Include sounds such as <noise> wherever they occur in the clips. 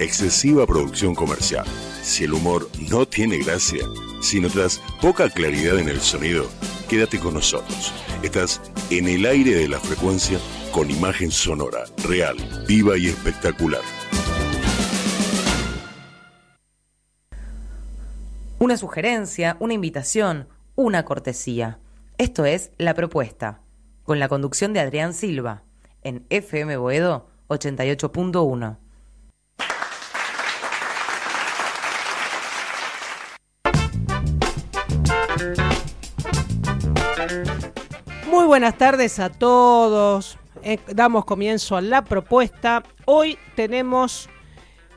excesiva producción comercial. Si el humor no tiene gracia, si notas poca claridad en el sonido, quédate con nosotros. Estás en el aire de la frecuencia con imagen sonora, real, viva y espectacular. Una sugerencia, una invitación, una cortesía. Esto es La Propuesta, con la conducción de Adrián Silva, en FM Boedo 88.1. buenas tardes a todos. Eh, damos comienzo a la propuesta. Hoy tenemos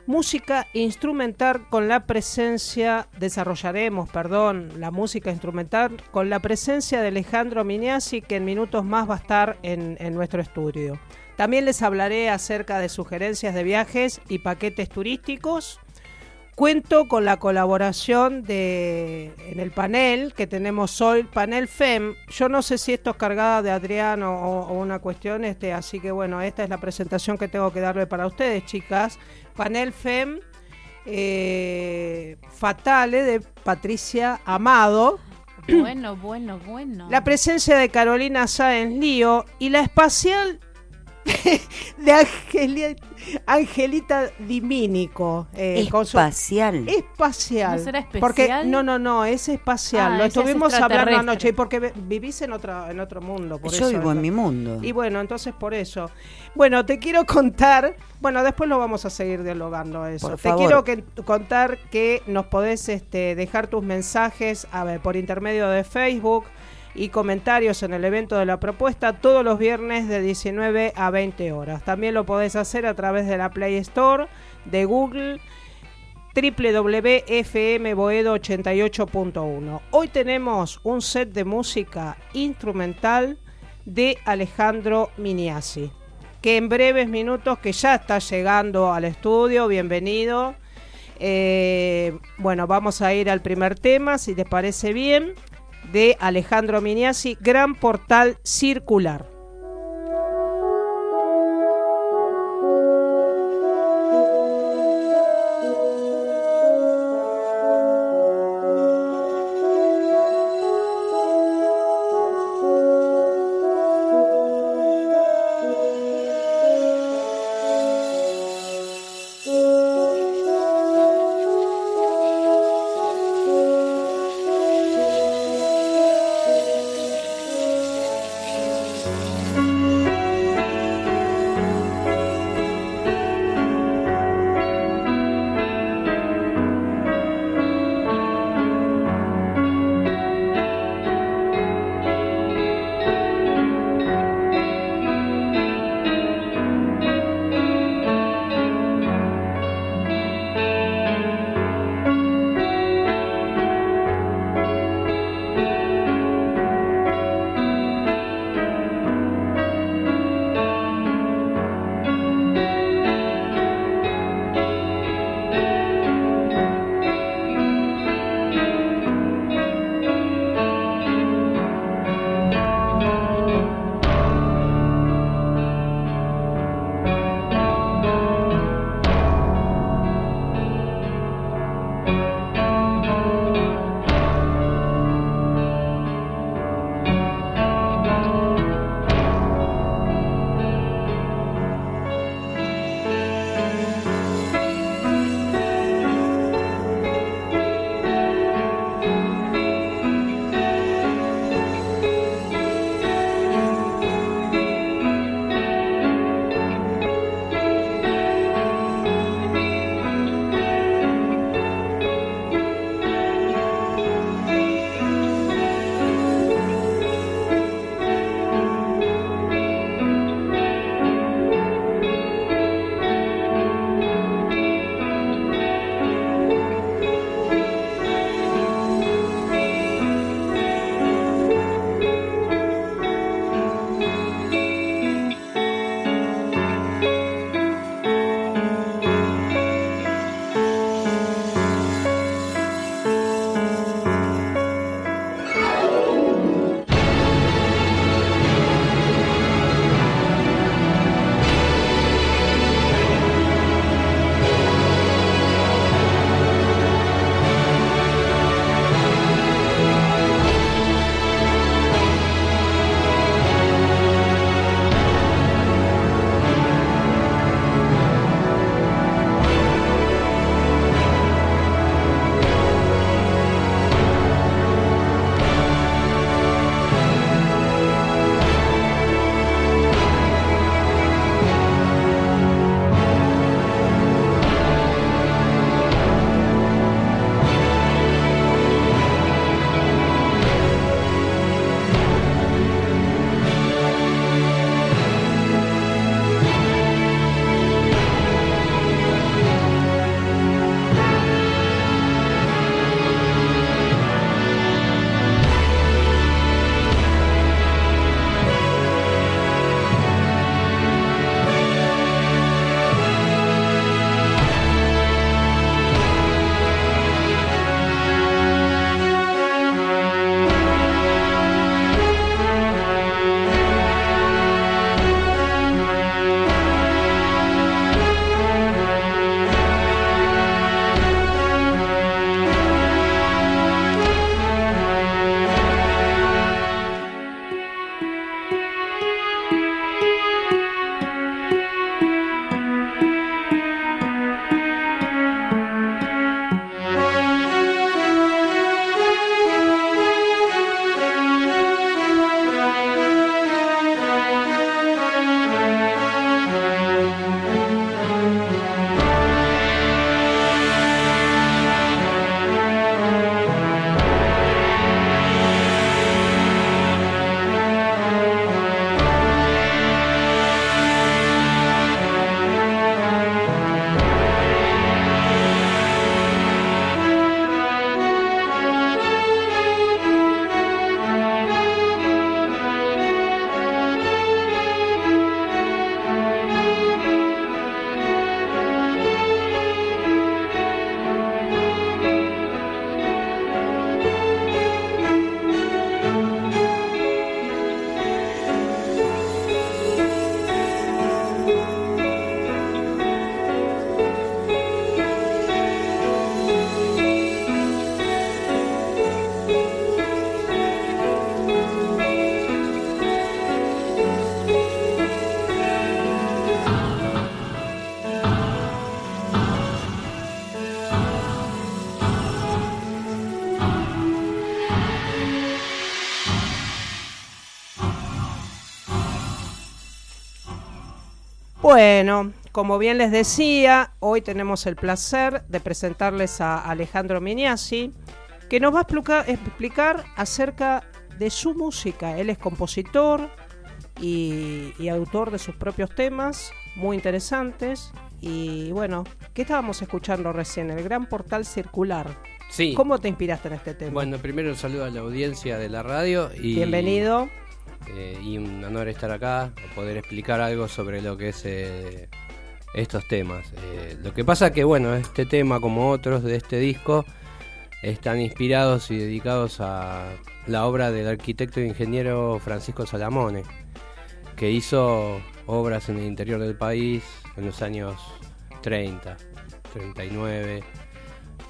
música instrumental con la presencia, desarrollaremos, perdón, la música instrumental con la presencia de Alejandro Miniasi, que en minutos más va a estar en, en nuestro estudio. También les hablaré acerca de sugerencias de viajes y paquetes turísticos Cuento con la colaboración de en el panel que tenemos hoy, panel FEM. Yo no sé si esto es cargada de Adrián o, una cuestión, este, así que bueno, esta es la presentación que tengo que darle para ustedes, chicas. Panel FEM eh, Fatale de Patricia Amado. Bueno, bueno, bueno. La presencia de Carolina Sáenz Lío y la espacial <laughs> de Angelita Dimínico. Eh, espacial. Espacial. ¿No será especial? Porque, no, no, no, es espacial. Ah, Lo estuvimos hablando anoche. Y porque vivís en, otra, en otro mundo. Por Yo vivo en mi mundo. Y bueno, entonces por eso. Bueno, te quiero contar. Bueno, después lo vamos a seguir dialogando eso. te quiero que, contar que nos podés este, dejar tus mensajes a ver, por intermedio de Facebook y comentarios en el evento de la propuesta todos los viernes de 19 a 20 horas. También lo podés hacer a través de la Play Store, de Google www.fmboedo88.1. Hoy tenemos un set de música instrumental de Alejandro Miniasi, que en breves minutos, que ya está llegando al estudio, bienvenido. Eh, bueno, vamos a ir al primer tema, si te parece bien de Alejandro Miniasi, Gran Portal Circular. Bueno, como bien les decía, hoy tenemos el placer de presentarles a Alejandro Miniasi, que nos va a explicar, explicar acerca de su música. Él es compositor y, y autor de sus propios temas, muy interesantes. Y bueno, ¿qué estábamos escuchando recién? El gran portal circular. Sí. ¿Cómo te inspiraste en este tema? Bueno, primero un saludo a la audiencia de la radio y Bienvenido. Eh, y un honor estar acá, poder explicar algo sobre lo que es eh, estos temas. Eh, lo que pasa que bueno, este tema como otros de este disco están inspirados y dedicados a la obra del arquitecto e ingeniero Francisco Salamone, que hizo obras en el interior del país en los años 30, 39,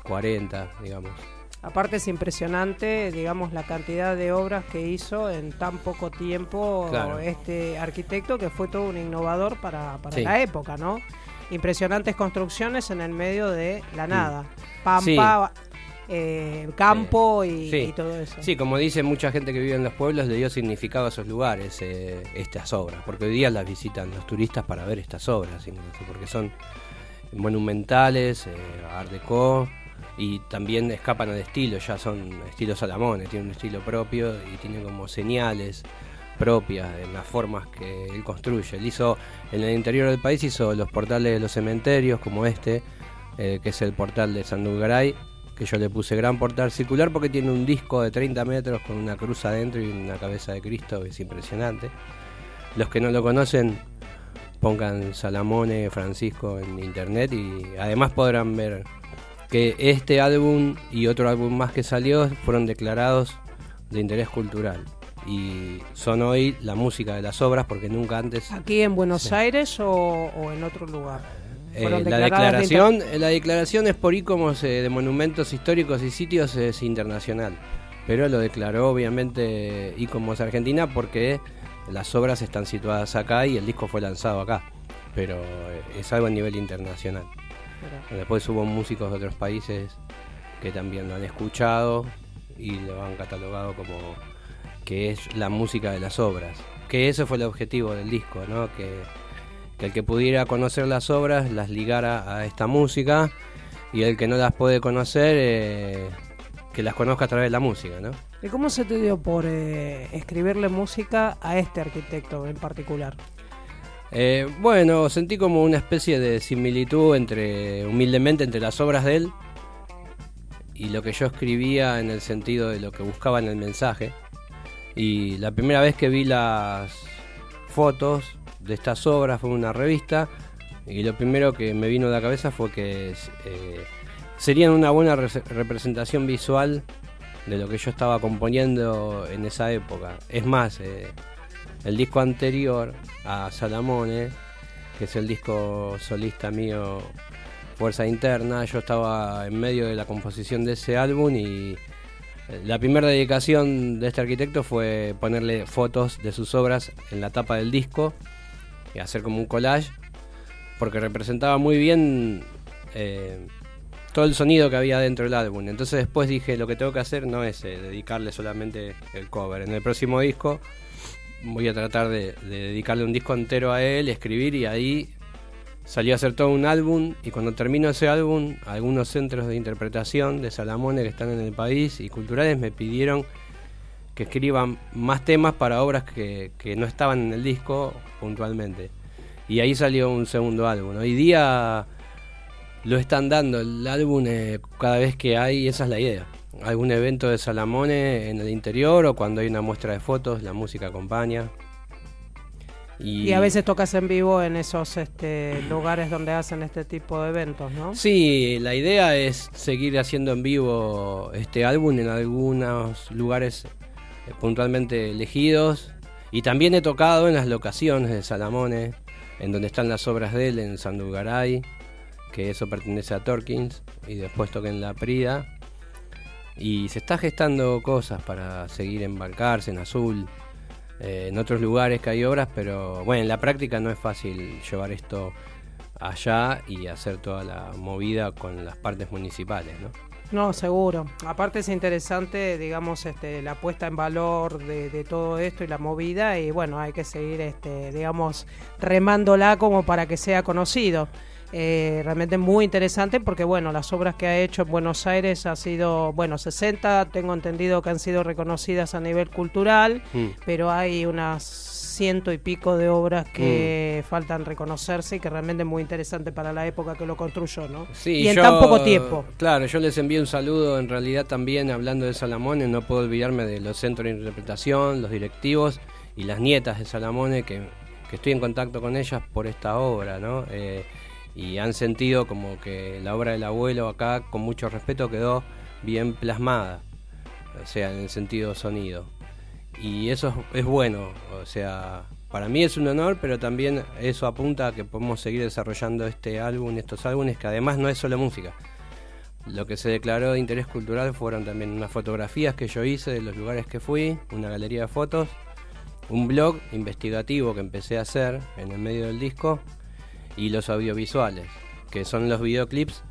40, digamos. Aparte es impresionante, digamos, la cantidad de obras que hizo en tan poco tiempo Claro. este arquitecto que fue todo un innovador para, para Sí. la época, ¿no? Impresionantes construcciones en el medio de la nada. Sí. Pampa, eh, campo y, Sí. y todo eso. Sí, como dice mucha gente que vive en los pueblos, le dio significado a esos lugares, eh, estas obras, porque hoy día las visitan los turistas para ver estas obras, incluso, porque son monumentales, eh, art deco, y también escapan al estilo, ya son estilos Salamones, tienen un estilo propio y tienen como señales propias en las formas que él construye. Él hizo, en el interior del país hizo los portales de los cementerios, como este, eh, que es el portal de Sandulgaray, que yo le puse gran portal circular porque tiene un disco de 30 metros con una cruz adentro y una cabeza de Cristo, es impresionante. Los que no lo conocen, pongan Salamone Francisco en internet y además podrán ver que este álbum y otro álbum más que salió fueron declarados de interés cultural y son hoy la música de las obras porque nunca antes ¿Aquí en Buenos Sí. Aires o, o en otro lugar? Eh, la de declaración, eh, la declaración es por ICOMOS eh, de monumentos históricos y sitios es internacional, pero lo declaró obviamente ICOMOS Argentina porque las obras están situadas acá y el disco fue lanzado acá, pero eh, es algo a nivel internacional. Después hubo músicos de otros países que también lo han escuchado y lo han catalogado como que es la música de las obras. Que ese fue el objetivo del disco, ¿no? Que, que el que pudiera conocer las obras las ligara a esta música y el que no las puede conocer eh, que las conozca a través de la música, ¿no? ¿Y cómo se te dio por eh, escribirle música a este arquitecto en particular? Eh, bueno, sentí como una especie de similitud entre, humildemente, entre las obras de él y lo que yo escribía en el sentido de lo que buscaba en el mensaje. Y la primera vez que vi las fotos de estas obras fue en una revista y lo primero que me vino a la cabeza fue que eh, serían una buena re- representación visual de lo que yo estaba componiendo en esa época. Es más, eh, el disco anterior a Salamone, que es el disco solista mío Fuerza Interna, yo estaba en medio de la composición de ese álbum y eh, la primera dedicación de este arquitecto fue ponerle fotos de sus obras en la tapa del disco y hacer como un collage, porque representaba muy bien eh, todo el sonido que había dentro del álbum. Entonces después dije, lo que tengo que hacer no es eh, dedicarle solamente el cover. En el próximo disco voy a tratar de, de dedicarle un disco entero a él, escribir y ahí salió a hacer todo un álbum y cuando termino ese álbum, algunos centros de interpretación de Salamone que están en el país y culturales me pidieron que escriban más temas para obras que, que no estaban en el disco puntualmente. Y ahí salió un segundo álbum. Hoy día lo están dando el álbum eh, cada vez que hay, esa es la idea. Algún evento de Salamone en el interior o cuando hay una muestra de fotos, la música acompaña. Y, a veces tocas en vivo en esos este, lugares donde hacen este tipo de eventos, ¿no? Sí, la idea es seguir haciendo en vivo este álbum en algunos lugares eh, puntualmente elegidos. Y también he tocado en las locaciones de Salamone, en donde están las obras de él, en Sandulgaray, que eso pertenece a Torkins, y después toqué en La Prida. Y se está gestando cosas para seguir embarcarse en Azul, eh, en otros lugares que hay obras, pero bueno, en la práctica no es fácil llevar esto allá y hacer toda la movida con las partes municipales, ¿no? No, seguro. Aparte es interesante, digamos, este, la puesta en valor de, de, todo esto y la movida y bueno, hay que seguir, este, digamos, remándola como para que sea conocido. Eh, realmente muy interesante porque bueno, las obras que ha hecho en Buenos Aires ha sido, bueno, 60, tengo entendido que han sido reconocidas a nivel cultural, mm. pero hay unas ciento y pico de obras que mm. faltan reconocerse y que realmente es muy interesante para la época que lo construyó, ¿no? Sí, y en yo, tan poco tiempo. Claro, yo les envío un saludo en realidad también hablando de Salamone, no puedo olvidarme de los centros de interpretación, los directivos y las nietas de Salamone que, que estoy en contacto con ellas por esta obra, ¿no? Eh, y han sentido como que la obra del abuelo acá, con mucho respeto, quedó bien plasmada, o sea, en el sentido sonido. Y eso es, bueno, o sea, para mí es un honor, pero también eso apunta a que podemos seguir desarrollando este álbum, estos álbumes, que además no es solo música. Lo que se declaró de interés cultural fueron también unas fotografías que yo hice de los lugares que fui, una galería de fotos, un blog investigativo que empecé a hacer en el medio del disco, y los audiovisuales, que son los videoclips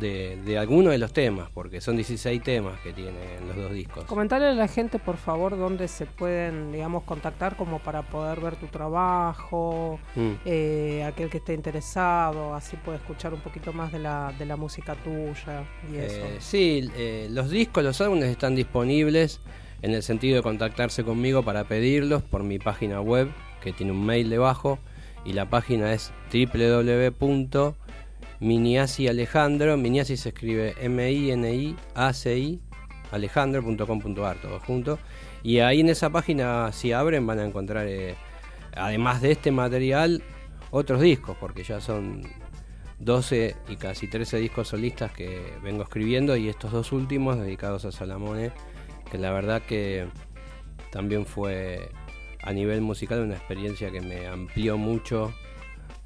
de, de algunos de los temas, porque son 16 temas que tienen los dos discos. Comentarle a la gente, por favor, dónde se pueden, digamos, contactar como para poder ver tu trabajo, mm. eh, aquel que esté interesado, así puede escuchar un poquito más de la, de la música tuya y eso. Eh, sí, eh, los discos, los álbumes están disponibles en el sentido de contactarse conmigo para pedirlos por mi página web, que tiene un mail debajo y la página es www.miniasialejandro, Miniasi se escribe M-I-N-I-A-C-I, alejandro.com.ar, todo junto. Y ahí en esa página, si abren, van a encontrar, eh, además de este material, otros discos, porque ya son 12 y casi 13 discos solistas que vengo escribiendo y estos dos últimos dedicados a Salamone, que la verdad que también fue a nivel musical una experiencia que me amplió mucho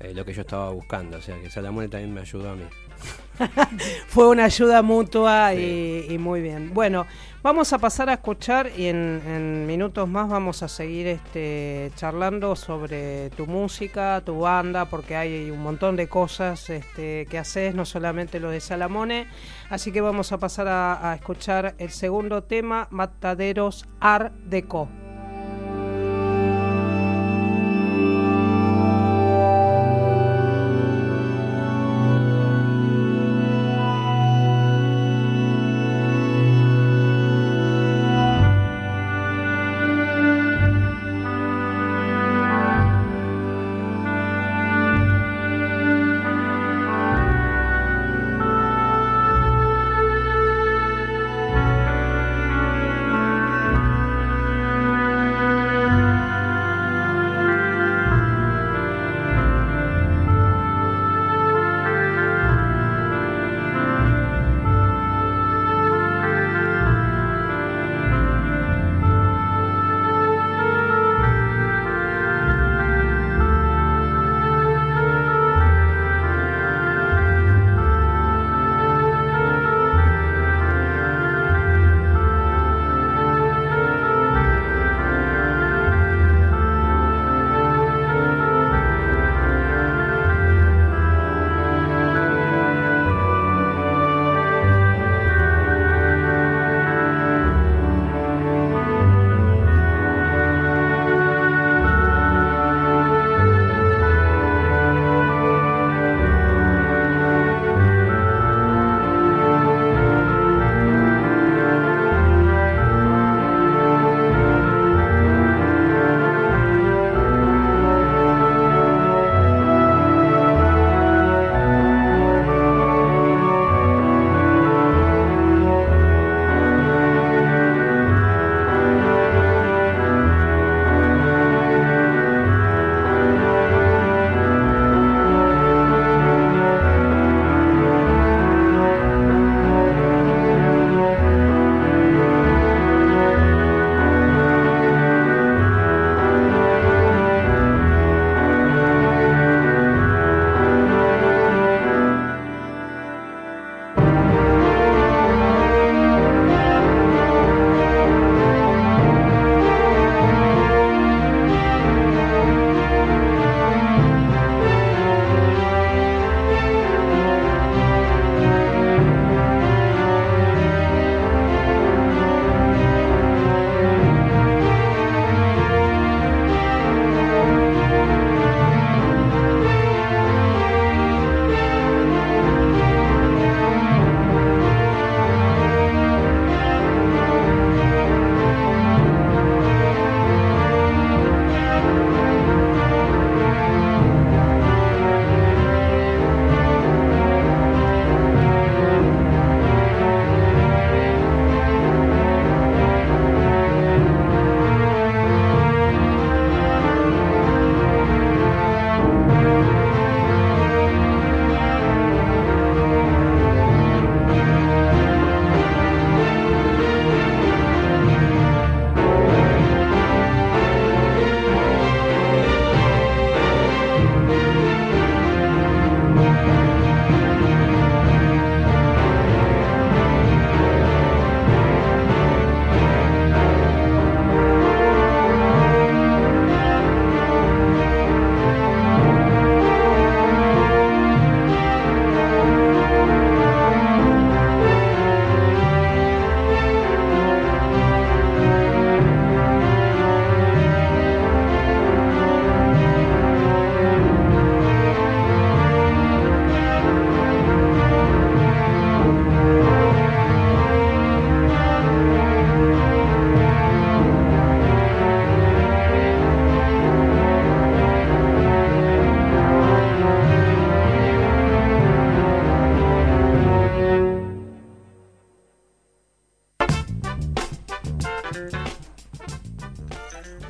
eh, lo que yo estaba buscando. O sea que Salamone también me ayudó a mí. <laughs> Fue una ayuda mutua y, muy bien. Bueno, vamos a pasar a escuchar y en, minutos más vamos a seguir este, charlando sobre tu música, tu banda, porque hay un montón de cosas este, que haces, no solamente lo de Salamone. Así que vamos a pasar a, a escuchar el segundo tema, Mataderos Art Deco.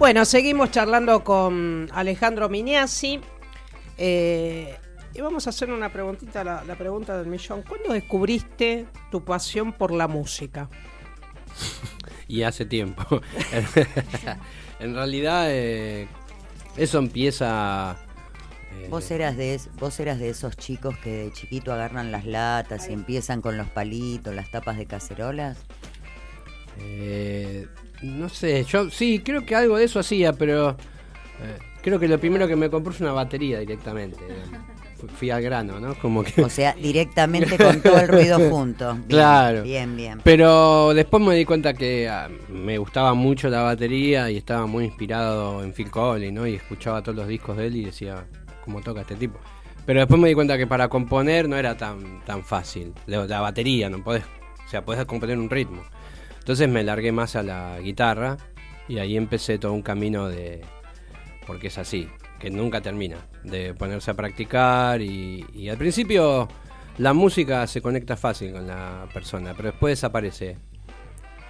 Bueno, seguimos charlando con Alejandro Miniasi. Eh, y vamos a hacer una preguntita, la, la pregunta del millón. ¿Cuándo descubriste tu pasión por la música? <laughs> y hace tiempo. <laughs> en realidad, eh, eso empieza. eh, ¿Vos eras, de, vos eras de esos chicos que de chiquito agarran las latas y empiezan con los palitos, las tapas de cacerolas. eh, no sé, yo sí, creo que algo de eso hacía, pero eh, creo que lo primero que me compré es una batería directamente. <laughs> Fu- Fui al grano, ¿no? Como que. O sea, directamente con todo el ruido <laughs> junto. Bien, Claro. Bien, bien. Pero después me di cuenta que ah, me gustaba mucho la batería y estaba muy inspirado en Phil Collins, ¿no? Y escuchaba todos los discos de él y decía, ¿cómo toca este tipo? Pero después me di cuenta que para componer no era tan, tan fácil. La, la batería, no podés, o sea, podés componer un ritmo. Entonces me largué más a la guitarra y ahí empecé todo un camino de... Porque es así, que nunca termina, de ponerse a practicar y, al principio la música se conecta fácil con la persona, pero después desaparece.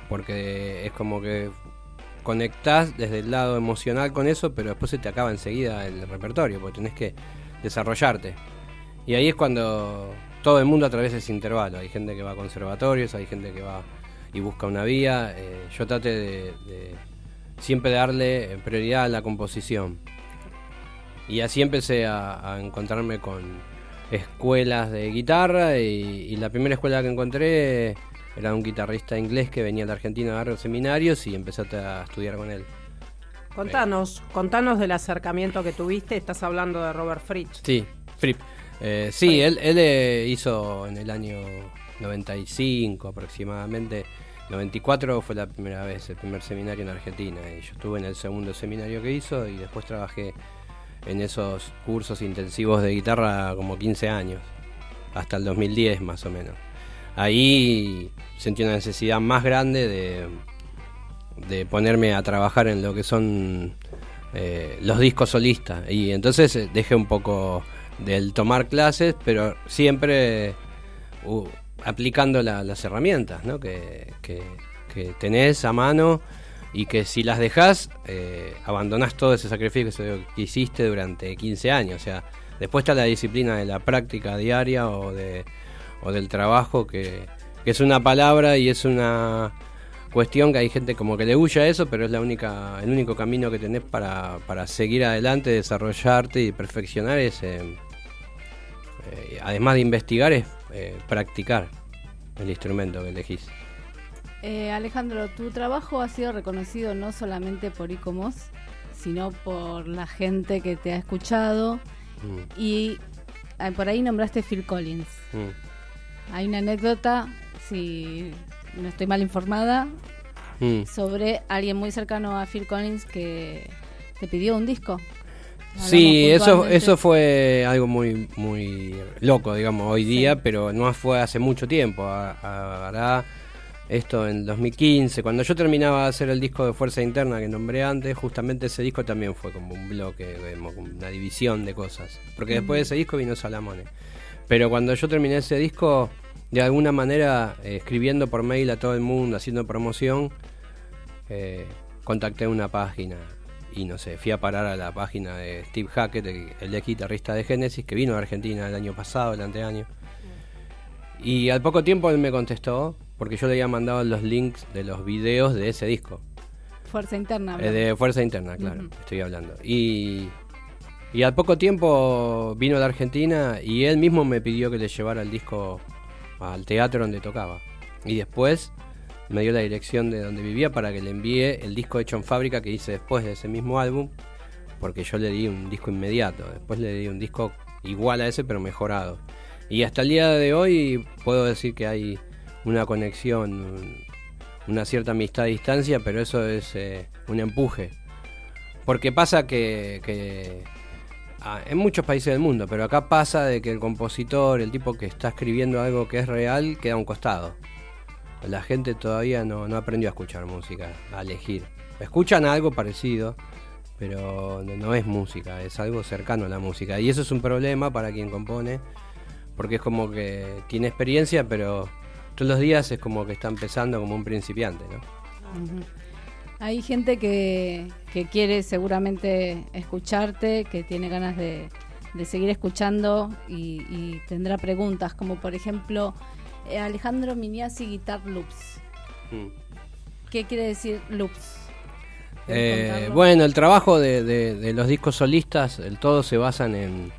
Porque es como que conectás desde el lado emocional con eso, pero después se te acaba enseguida el repertorio, porque tenés que desarrollarte. Y ahí es cuando todo el mundo atraviesa ese intervalo. Hay gente que va a conservatorios, hay gente que va y busca una vía. Eh, yo traté de, de siempre darle eh, prioridad a la composición. Y así empecé a, a encontrarme con escuelas de guitarra y, y la primera escuela que encontré era un guitarrista inglés que venía de Argentina a dar los seminarios y empecé a estudiar con él. Contanos, contanos del acercamiento que tuviste. Estás hablando de Robert Fritz. Sí, Fripp. Eh, sí, él, él eh, hizo en el año 95 aproximadamente. 94 fue la primera vez, el primer seminario en Argentina. Y yo estuve en el segundo seminario que hizo y después trabajé en esos cursos intensivos de guitarra como 15 años, hasta el 2010 más o menos. Ahí sentí una necesidad más grande de, de ponerme a trabajar en lo que son eh, los discos solistas. Y entonces eh, dejé un poco del tomar clases, pero siempre uh, aplicando la- las herramientas ¿no? que, que- que tenés a mano y que si las dejás, eh, abandonás todo ese sacrificio que hiciste durante 15 años. O sea, después está la disciplina de la práctica diaria o, de, o del trabajo, que, que es una palabra y es una cuestión que hay gente como que le huye a eso, pero es la única, el único camino que tenés para, para seguir adelante, desarrollarte y perfeccionar es, eh, además de investigar, es eh, practicar el instrumento que elegís. Eh, Alejandro, tu trabajo ha sido reconocido no solamente por ICOMOS, sino por la gente que te ha escuchado. Mm, Y eh, por ahí nombraste Phil Collins. mm, Hay una anécdota, si no estoy mal informada, mm. sobre alguien muy cercano a Phil Collins que te pidió un disco. Sí, eso, eso fue algo muy, muy loco, digamos, hoy día, pero no fue hace mucho tiempo. Hará esto en 2015, cuando yo terminaba de hacer el disco de Fuerza Interna que nombré antes, justamente ese disco también fue como un bloque, como una división de cosas. Porque después de ese disco vino Salamone. Pero cuando yo terminé ese disco, de alguna manera, eh, escribiendo por mail a todo el mundo, haciendo promoción, eh, contacté una página y no sé, fui a parar a la página de Steve Hackett, el, el ex guitarrista de Genesis, que vino a Argentina el año pasado, el anteaño. Y al poco tiempo él me contestó, porque yo le había mandado los links de los videos de ese disco. Fuerza interna. Eh, de Fuerza Interna, claro, estoy hablando. Y, y al poco tiempo vino a la Argentina y él mismo me pidió que le llevara el disco al teatro donde tocaba. Y después me dio la dirección de donde vivía para que le envíe el disco hecho en fábrica que hice después de ese mismo álbum, porque yo le di un disco inmediato. Después le di un disco igual a ese, pero mejorado. Y hasta el día de hoy puedo decir que hay una conexión, un- una cierta amistad a distancia, pero eso es eh, un empuje. Porque pasa que, que ah, en muchos países del mundo, pero acá pasa de que el compositor, el tipo que está escribiendo algo que es real, queda a un costado. La gente todavía no, no aprendió a escuchar música, a elegir. Escuchan algo parecido, pero no, es música, es algo cercano a la música. Y eso es un problema para quien compone, porque es como que tiene experiencia, pero todos los días es como que está empezando como un principiante, ¿no? Hay gente que, que quiere seguramente escucharte, que tiene ganas de, de seguir escuchando y tendrá preguntas, como por ejemplo eh, Alejandro Miniasi Guitar Loops. Mm. ¿Qué quiere decir loops? ¿Puedes Eh, bueno, el trabajo de, de- de los discos solistas, el todo se basan en,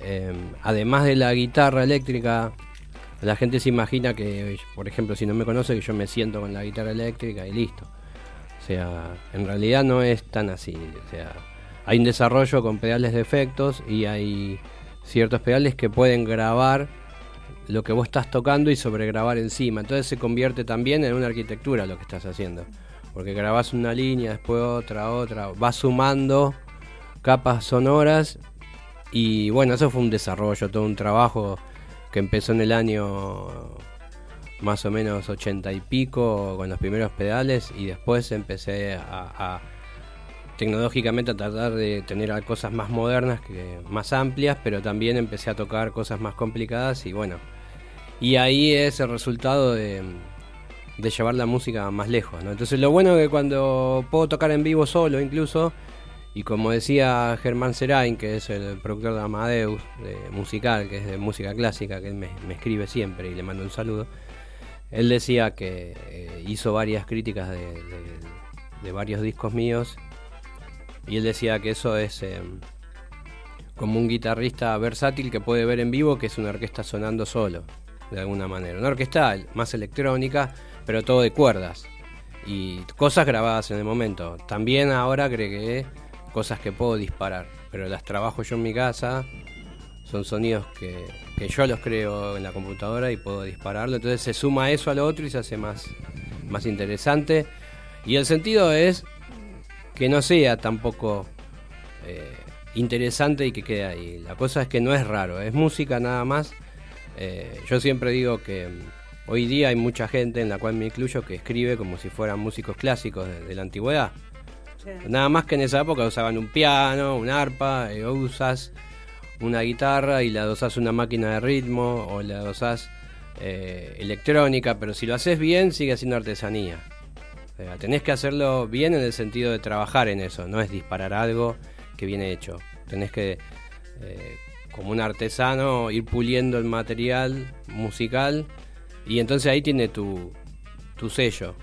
em, además de la guitarra eléctrica, la gente se imagina que, por ejemplo, si no me conoce, que yo me siento con la guitarra eléctrica y listo. O sea, en realidad no es tan así. O sea, hay un desarrollo con pedales de efectos y hay ciertos pedales que pueden grabar lo que vos estás tocando y sobregrabar encima. Entonces se convierte también en una arquitectura lo que estás haciendo. Porque grabás una línea, después otra, otra, vas sumando capas sonoras y bueno, eso fue un desarrollo, todo un trabajo que empezó en el año más o menos ochenta y pico con los primeros pedales y después empecé a, tecnológicamente a tratar de tener cosas más modernas, que, más amplias, pero también empecé a tocar cosas más complicadas y bueno, y ahí es el resultado de, llevar la música más lejos. ¿no? Entonces lo bueno es que cuando puedo tocar en vivo solo incluso, y como decía Germán Serain, que es el productor de Amadeus, de musical, que es de música clásica, que él me, me escribe siempre y le mando un saludo, él decía que eh, hizo varias críticas de varios discos míos y él decía que eso es eh, como un guitarrista versátil que puede ver en vivo que es una orquesta sonando solo, de alguna manera. Una orquesta más electrónica, pero todo de cuerdas y cosas grabadas en el momento. También ahora agregué cosas que puedo disparar, pero las trabajo yo en mi casa. Son sonidos que, que yo los creo en la computadora y puedo dispararlo. Entonces se suma eso al otro y se hace más, más interesante. Y el sentido es que no sea tampoco eh, interesante y que quede ahí. La cosa es que no es raro, es música nada más. Eh, yo siempre digo que mm, hoy día hay mucha gente, en la cual me incluyo, que escribe como si fueran músicos clásicos de, de la antigüedad. Nada más que en esa época usaban un piano, un arpa, y vos usás una guitarra y la adosás una máquina de ritmo o la adosás eh, electrónica, pero si lo haces bien sigue siendo artesanía. O sea, tenés que hacerlo bien en el sentido de trabajar en eso, no es disparar algo que viene hecho. Tenés que, eh, como un artesano, ir puliendo el material musical y entonces ahí tiene tu, tu sello.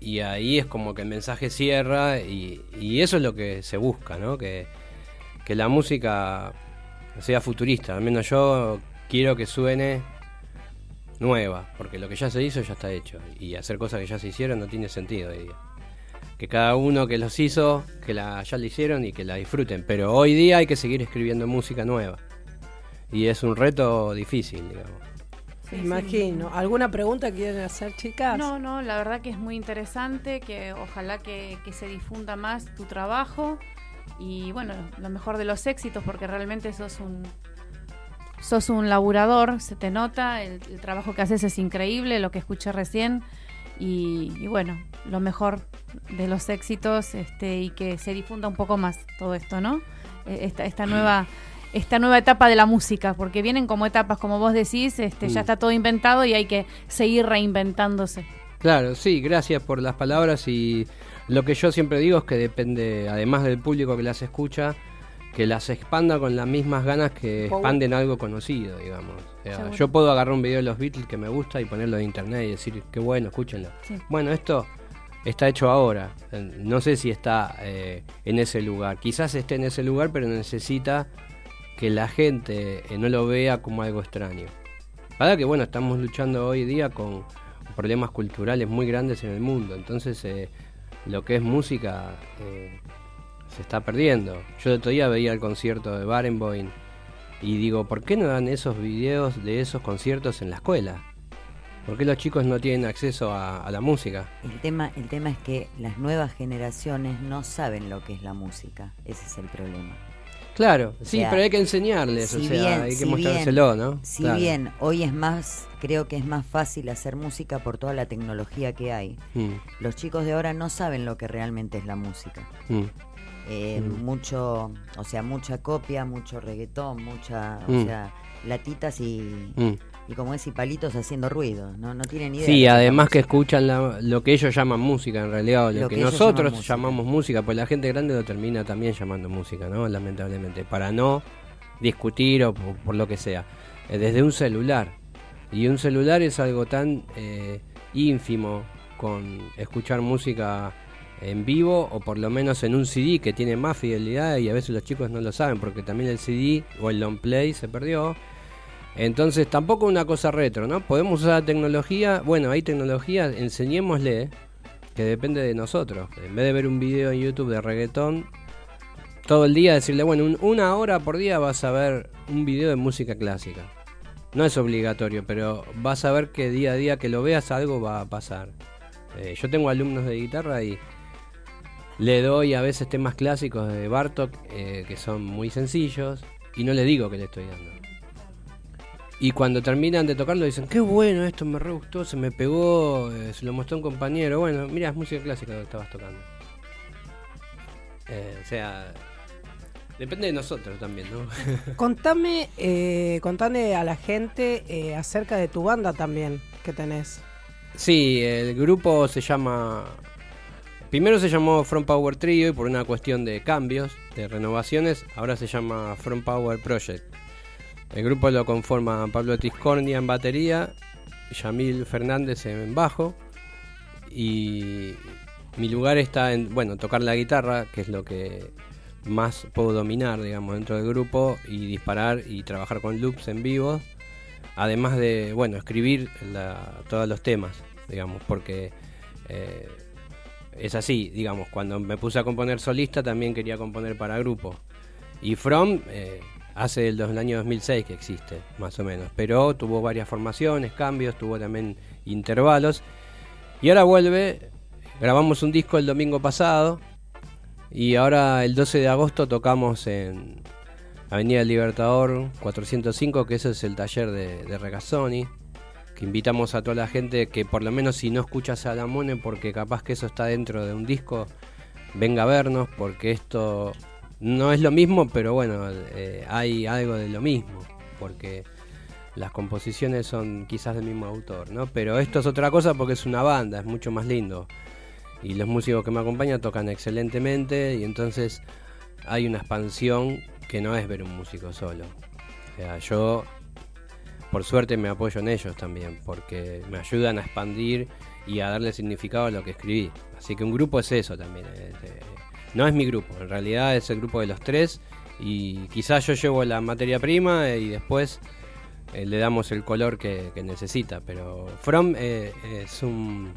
Y ahí es como que el mensaje cierra y, y eso es lo que se busca, ¿no? Que, que la música sea futurista. Al menos yo quiero que suene nueva, porque lo que ya se hizo ya está hecho. Y hacer cosas que ya se hicieron no tiene sentido hoy día. Que cada uno que los hizo, que la, ya la hicieron y que la disfruten. Pero hoy día hay que seguir escribiendo música nueva. Y es un reto difícil, digamos. Imagino. ¿Alguna pregunta quieren hacer, chicas? No, no, la verdad que es muy interesante, que ojalá que, que se difunda más tu trabajo y bueno, lo mejor de los éxitos, porque realmente sos un sos un laburador, se te nota, el, el trabajo que haces es increíble, lo que escuché recién y, y bueno, lo mejor de los éxitos este, y que se difunda un poco más todo esto, ¿no? Eh, Esta, esta nueva esta nueva etapa de la música, porque vienen como etapas, como vos decís, este, ya Mm. está todo inventado y hay que seguir reinventándose. Claro, sí, gracias por las palabras y lo que yo siempre digo es que depende, además del público que las escucha, que las expanda con las mismas ganas que expanden algo conocido, digamos. O sea, Seguro. yo puedo agarrar un video de los Beatles que me gusta y ponerlo en internet y decir, qué bueno, escúchenlo. Sí. Bueno, esto está hecho ahora. No sé si está eh, en ese lugar. Quizás esté en ese lugar, pero necesita que la gente eh, no lo vea como algo extraño. Para que, bueno, estamos luchando hoy día con problemas culturales muy grandes en el mundo. Entonces, eh, lo que es música se está perdiendo. Yo el otro día veía el concierto de Barenboim y digo, ¿por qué no dan esos videos de esos conciertos en la escuela? ¿Por qué los chicos no tienen acceso a, a la música? El tema, el tema es que las nuevas generaciones no saben lo que es la música. Ese es el problema. Claro, O sí, sea, pero hay que enseñarles, o si sea, bien- hay que si mostrárselo, bien- ¿no? Si Claro. bien hoy es más, creo que es más fácil hacer música por toda la tecnología que hay. Mm, Los chicos de ahora no saben lo que realmente es la música. mm, Eh, Mm. Mucho, o sea, mucha copia, mucho reggaetón, mucha, o Mm. sea, latitas y, mm. y como es y palitos haciendo ruido, no, no tienen idea. Sí, de además que escuchan la- lo que ellos llaman música en realidad, o lo, Lo que, nosotros música. llamamos música, pues la gente grande lo termina también llamando música, ¿no? Lamentablemente, para no discutir o por, por lo que sea. Eh, desde un celular. Y un celular es algo tan eh, ínfimo con escuchar música en vivo o por lo menos en un CD que tiene más fidelidad y a veces los chicos no lo saben porque también el CD o el long play se perdió. Entonces tampoco una cosa retro, ¿no? Podemos usar la tecnología, bueno, hay tecnología, enseñémosle que depende de nosotros. En vez de ver un video en YouTube de reggaetón, todo el día decirle, bueno, un- una hora por día vas a ver un video de música clásica. No es obligatorio, pero vas a ver que día a día que lo veas algo va a pasar. Eh, yo tengo alumnos de guitarra y le doy a veces temas clásicos de Bartok eh, que son muy sencillos y no le digo que le estoy dando. Y cuando terminan de tocarlo dicen, qué bueno esto, me re gustó, se me pegó, eh, se lo mostró un compañero. Bueno, mira, es música clásica lo que estabas tocando. Eh, o sea, depende de nosotros también, ¿no? <laughs> Contame, eh, contame a la gente acerca de tu banda también que tenés. Sí, el grupo se llama. Primero se llamó From Power Trio y por una cuestión de cambios, de renovaciones, ahora se llama From Power Project. El grupo lo conforman Pablo Tiscornia en batería, Yamil Fernández en bajo y mi lugar está en, bueno, tocar la guitarra, que es lo que más puedo dominar, digamos, dentro del grupo y disparar y trabajar con loops en vivo, además de, bueno, escribir todos los temas, digamos, porque eh, es así, digamos, cuando me puse a componer solista también quería componer para grupo. Y From eh, hace el, año 2006 que existe, más o menos, pero tuvo varias formaciones, cambios, tuvo también intervalos. Y ahora vuelve, grabamos un disco el domingo pasado y ahora el 12 de agosto tocamos en Avenida Libertador 405, que ese es el taller de, de Regazzoni, invitamos a toda la gente que por lo menos si no escucha Salamone, porque capaz que eso está dentro de un disco, venga a vernos, porque esto no es lo mismo, pero bueno, eh, hay algo de lo mismo, porque las composiciones son quizás del mismo autor, ¿no? Pero esto es otra cosa porque es una banda, es mucho más lindo. Y los músicos que me acompañan tocan excelentemente y entonces hay una expansión que no es ver un músico solo. O sea, yo por suerte me apoyo en ellos también, porque me ayudan a expandir y a darle significado a lo que escribí. Así que un grupo es eso también. es, eh, no es mi grupo, en realidad es el grupo de los tres y quizás yo llevo la materia prima y después eh, le damos el color que, necesita. Pero From eh, es un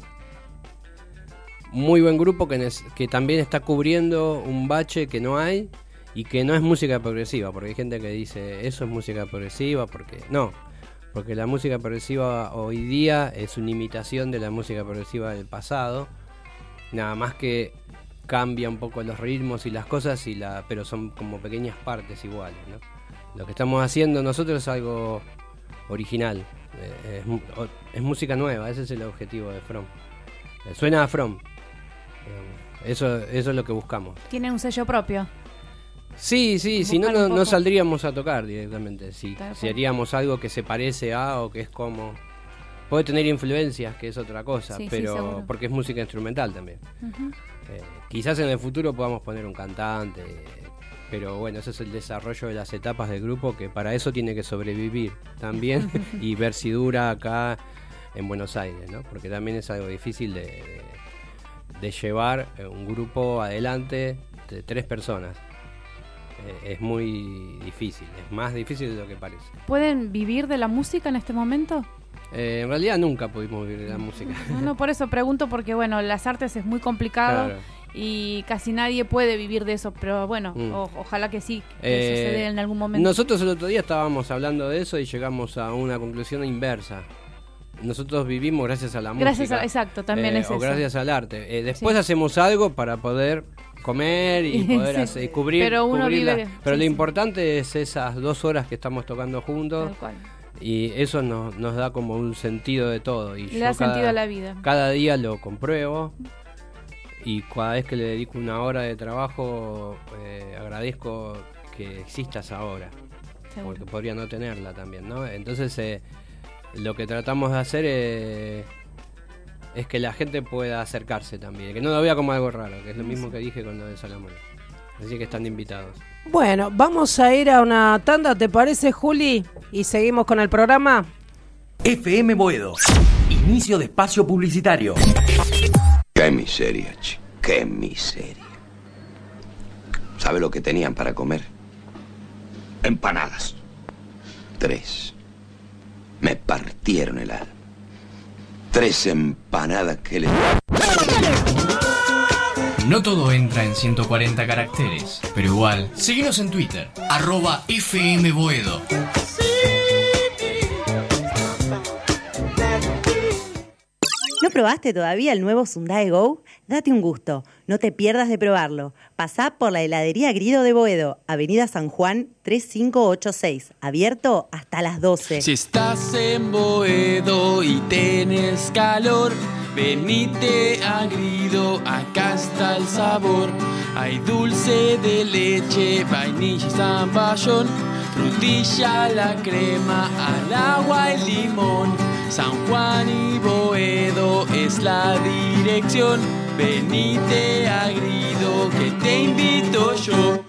muy buen grupo que también está cubriendo un bache que no hay y que no es música progresiva, porque hay gente que dice eso es música progresiva, porque no, porque la música progresiva hoy día es una imitación de la música progresiva del pasado, nada más que cambia un poco los ritmos y las cosas, y la, pero son como pequeñas partes iguales. ¿no? Lo que estamos haciendo nosotros es algo original, eh, es, es música nueva, ese es el objetivo de From. Eh, Suena a From. Eso, eso es lo que buscamos. Tiene un sello propio. Sí, sí, si no, no, saldríamos a tocar directamente. Si, si haríamos algo que se parece a o que es como. Puede tener influencias, que es otra cosa, Sí, pero porque es música instrumental también. Eh, quizás en el futuro podamos poner un cantante, pero bueno, ese es el desarrollo de las etapas del grupo que para eso tiene que sobrevivir también <laughs> y ver si dura acá en Buenos Aires, ¿no? Porque también es algo difícil de, de- de llevar eh, un grupo adelante de tres personas. Eh, es muy difícil, es más difícil de lo que parece. ¿Pueden vivir de la música en este momento? Eh, en realidad nunca pudimos vivir de la música. <laughs> No, no, por eso pregunto, porque bueno, las artes es muy complicado Claro. y casi nadie puede vivir de eso, pero bueno, Mm. o- ojalá que sí, que Eh, suceda en algún momento. Nosotros el otro día estábamos hablando de eso y llegamos a una conclusión inversa. Nosotros vivimos gracias a la Gracias música. a- exacto, también eh, es o eso. gracias al arte. Eh, después Sí. hacemos algo para poder comer y <laughs> poder Sí. hacer- cubrir. Pero uno cubrir la- vive- pero sí, lo importante es esas dos horas que estamos tocando juntos Tal cual. y eso nos, nos da como un sentido de todo. Y Le yo da cada- sentido a la vida. cada día lo compruebo y cada vez que le dedico una hora de trabajo eh, agradezco que exista esa hora Seguro. porque podría no tenerla también, ¿no? Entonces lo que tratamos de hacer es, es que la gente pueda acercarse también, que no lo vea como algo raro, que es lo mismo que dije con lo de Salamón. Así que están invitados. Bueno, vamos a ir a una tanda, ¿te parece, Juli? Y seguimos con el programa. FM Boedo. Inicio de espacio publicitario. Qué miseria, chico. Qué miseria. ¿Sabe lo que tenían para comer? Empanadas. Tres. Me partieron el alma. Tres empanadas que le... No todo entra en 140 caracteres, pero igual, síguenos en Twitter, arroba FMBoedo. ¿No probaste todavía el nuevo Sundae Go? Date un gusto, no te pierdas de probarlo. Pasá por la heladería Grido de Boedo, Avenida San Juan 3586, abierto hasta las 12. Si estás en Boedo y tienes calor, venite a Grido, acá está el sabor. Hay dulce de leche, vainilla y zamballón, frutilla, la crema, al agua y limón. San Juan y Boedo es la dirección. Venite a Grido que te invito yo.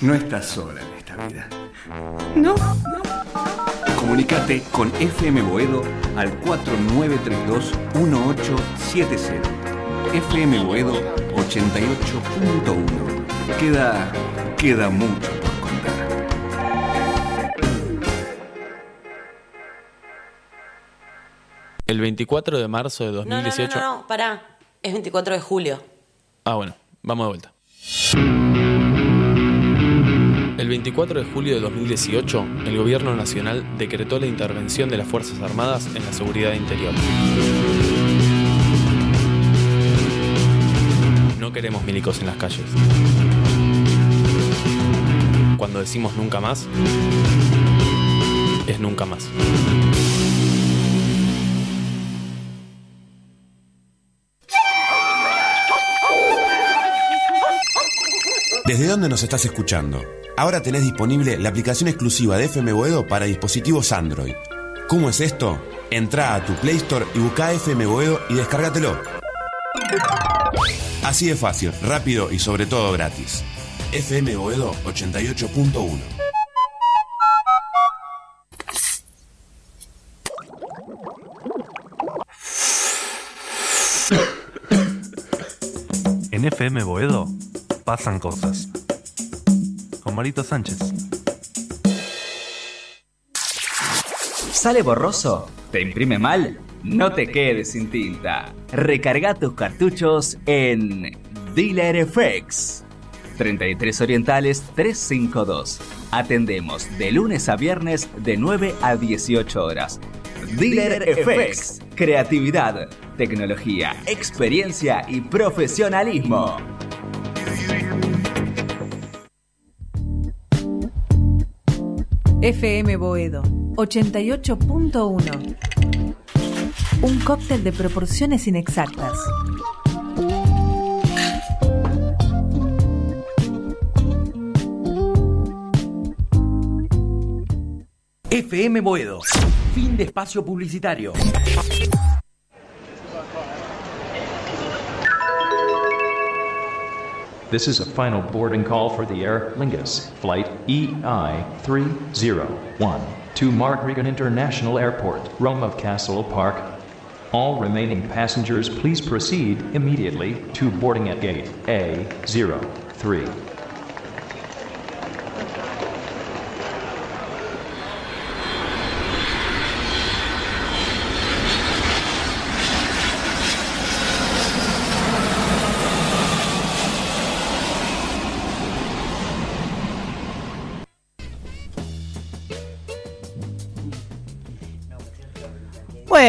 No estás sola en esta vida. No. Comunicate con FM Boedo al 4932-1870. FM Boedo 88.1. Queda, queda mucho por contar. El 24 de marzo de 2018. No, no, no, no, pará. Es 24 de julio. Ah, bueno, vamos de vuelta. El 24 de julio de 2018, el Gobierno Nacional decretó la intervención de las Fuerzas Armadas en la seguridad interior. No queremos milicos en las calles. Cuando decimos nunca más, es nunca más. ¿Desde dónde nos estás escuchando? Ahora tenés disponible la aplicación exclusiva de FM Boedo para dispositivos Android. ¿Cómo es esto? Entrá a tu Play Store y busca FM Boedo y descárgatelo. Así de fácil, rápido y sobre todo gratis. FM Boedo 88.1 En FM Boedo pasan cosas. Con Marito Sánchez. ¿Sale borroso? ¿Te imprime mal? No te quedes sin tinta. Recarga tus cartuchos en Dealer FX. 33 Orientales 352. Atendemos de lunes a viernes de 9 a 18 horas. Dealer FX. Creatividad, tecnología, experiencia y profesionalismo. FM Boedo 88.1 Un cóctel de proporciones inexactas. FM Boedo. Fin de espacio publicitario. This is a final boarding call for the Aer Lingus, flight EI 301 to Mark Regan International Airport, Rome of Castle Park. All remaining passengers please proceed immediately to boarding at gate A03.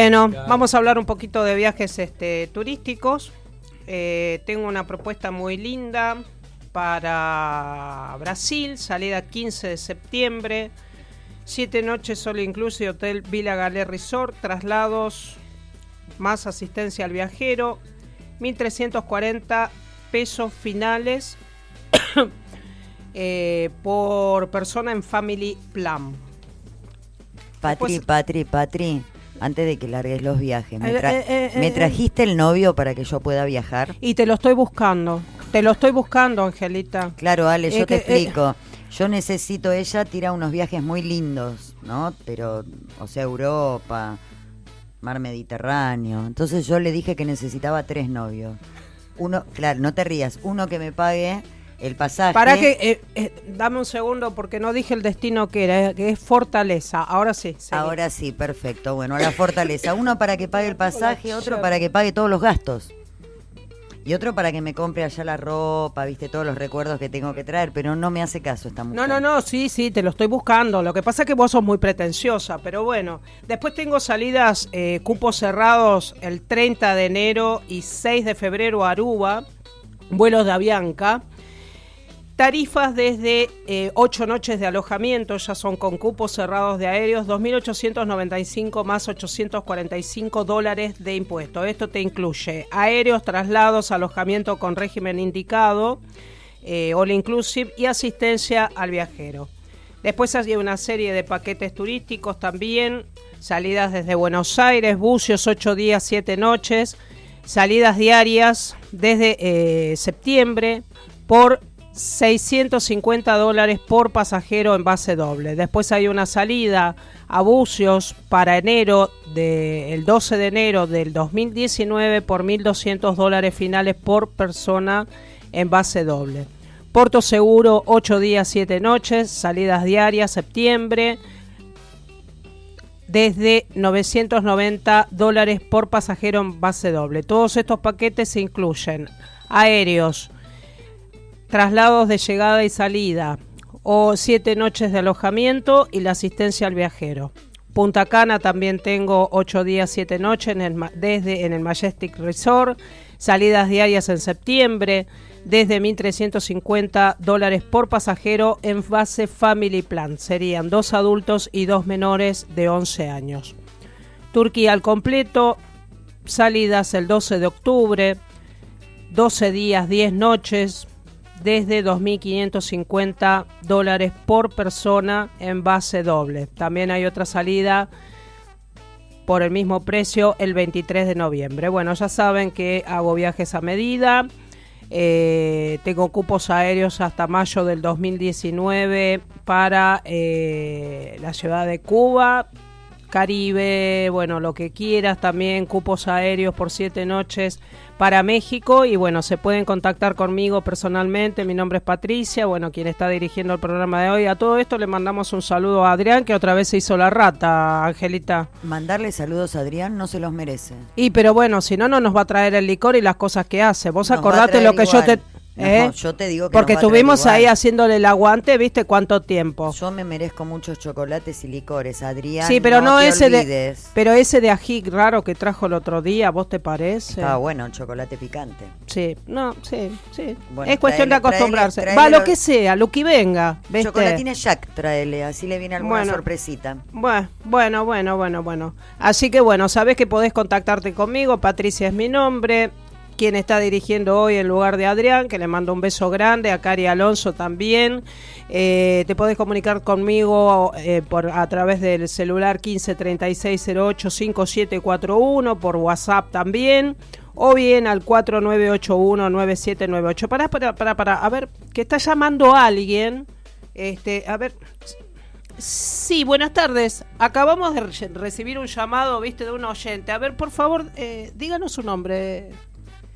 Bueno, vamos a hablar un poquito de viajes este, turísticos. Eh, tengo una propuesta muy linda para Brasil, salida 15 de septiembre. Siete noches solo inclusive Hotel Villa Galé Resort, traslados más asistencia al viajero. 1.340 pesos finales <coughs> eh, por persona en Family Plan. Patri, Después- Patri, Patri, antes de que largues los viajes, ¿me, Eh, tra- eh, eh, ¿me trajiste el novio para que yo pueda viajar? Y te lo estoy buscando. Te lo estoy buscando, Angelita. Claro, Ale, yo te que, explico. Yo necesito, ella tira unos viajes muy lindos, ¿no? Pero, o sea, Europa, mar Mediterráneo. Entonces yo le dije que necesitaba tres novios. Uno, claro, no te rías, uno que me pague el pasaje. Para que, eh, eh, dame un segundo porque no dije el destino que era, eh, que es Fortaleza. Ahora sí. seguí. Ahora sí, perfecto. Bueno, la fortaleza. <laughs> Uno para que pague el pasaje, otro para que pague todos los gastos. Y otro para que me compre allá la ropa, viste, todos los recuerdos que tengo que traer, pero no me hace caso esta mujer. No, no, no, sí, sí, te lo estoy buscando. Lo que pasa es que vos sos muy pretenciosa, pero bueno. Después tengo salidas, eh, cupos cerrados el 30 de enero y 6 de febrero a Aruba, vuelos de Avianca. Tarifas desde eh, 8 noches de alojamiento, ya son con cupos cerrados de aéreos, 2.895 más 845 dólares de impuesto. Esto te incluye aéreos, traslados, alojamiento con régimen indicado, eh, all inclusive y asistencia al viajero. Después hay una serie de paquetes turísticos también, salidas desde Buenos Aires, bucios 8 días, 7 noches, salidas diarias desde eh, septiembre por 650 dólares por pasajero en base doble. Después hay una salida a Bucios para enero, de, el 12 de enero del 2019 por 1.200 dólares finales por persona en base doble. Porto Seguro, 8 días, 7 noches, salidas diarias, septiembre, desde 990 dólares por pasajero en base doble. Todos estos paquetes se incluyen aéreos, traslados de llegada y salida, o 7 noches de alojamiento y la asistencia al viajero. Punta Cana también tengo 8 días, 7 noches en el, desde en el Majestic Resort, salidas diarias en septiembre, desde 1.350 dólares por pasajero en base Family Plan. Serían dos adultos y dos menores de 11 años. Turquía al completo, salidas el 12 de octubre, 12 días, 10 noches, desde 2.550 dólares por persona en base doble. También hay otra salida por el mismo precio el 23 de noviembre. Bueno, ya saben que hago viajes a medida. eh, tengo cupos aéreos hasta mayo del 2019 para eh, la ciudad de Cuba, Caribe, bueno, lo que quieras, también cupos aéreos por siete noches para México y bueno, se pueden contactar conmigo personalmente, mi nombre es Patricia, bueno, quien está dirigiendo el programa de hoy. A todo esto le mandamos un saludo a Adrián, que otra vez se hizo la rata, Angelita. Mandarle saludos a Adrián no se los merece. Y pero bueno, si no, no nos va a traer el licor y las cosas que hace. Vos Nos acordate lo que yo igual. Te... No, ¿eh? yo te digo que Porque va estuvimos ahí haciéndole el aguante, ¿viste cuánto tiempo? Yo me merezco muchos chocolates y licores, Adrián. Sí, pero no, te ese de, olvides. pero ese de ají raro que trajo el otro día, ¿vos te parece? Estaba bueno, chocolate picante. Sí, no, sí, sí. Bueno, es cuestión de traele- acostumbrarse. traele- Va, traele lo los- que sea, lo que venga, ¿viste? Chocolatines Jack, tráele, así le viene alguna Bueno. sorpresita. Bueno, bueno, bueno, bueno, bueno. Así que bueno, sabes que podés contactarte conmigo, Patricia es mi nombre, quien está dirigiendo hoy en lugar de Adrián, que le mando un beso grande, a Cari Alonso también. Eh, te podés comunicar conmigo eh, por, a través del celular 1536085741, por WhatsApp también. O bien al 4981-9798. Pará, pará, pará, pará. A ver, que está llamando alguien. Este, a ver, Sí, buenas tardes. Acabamos de re- recibir un llamado, viste, de un oyente. A ver, por favor, eh, díganos su nombre.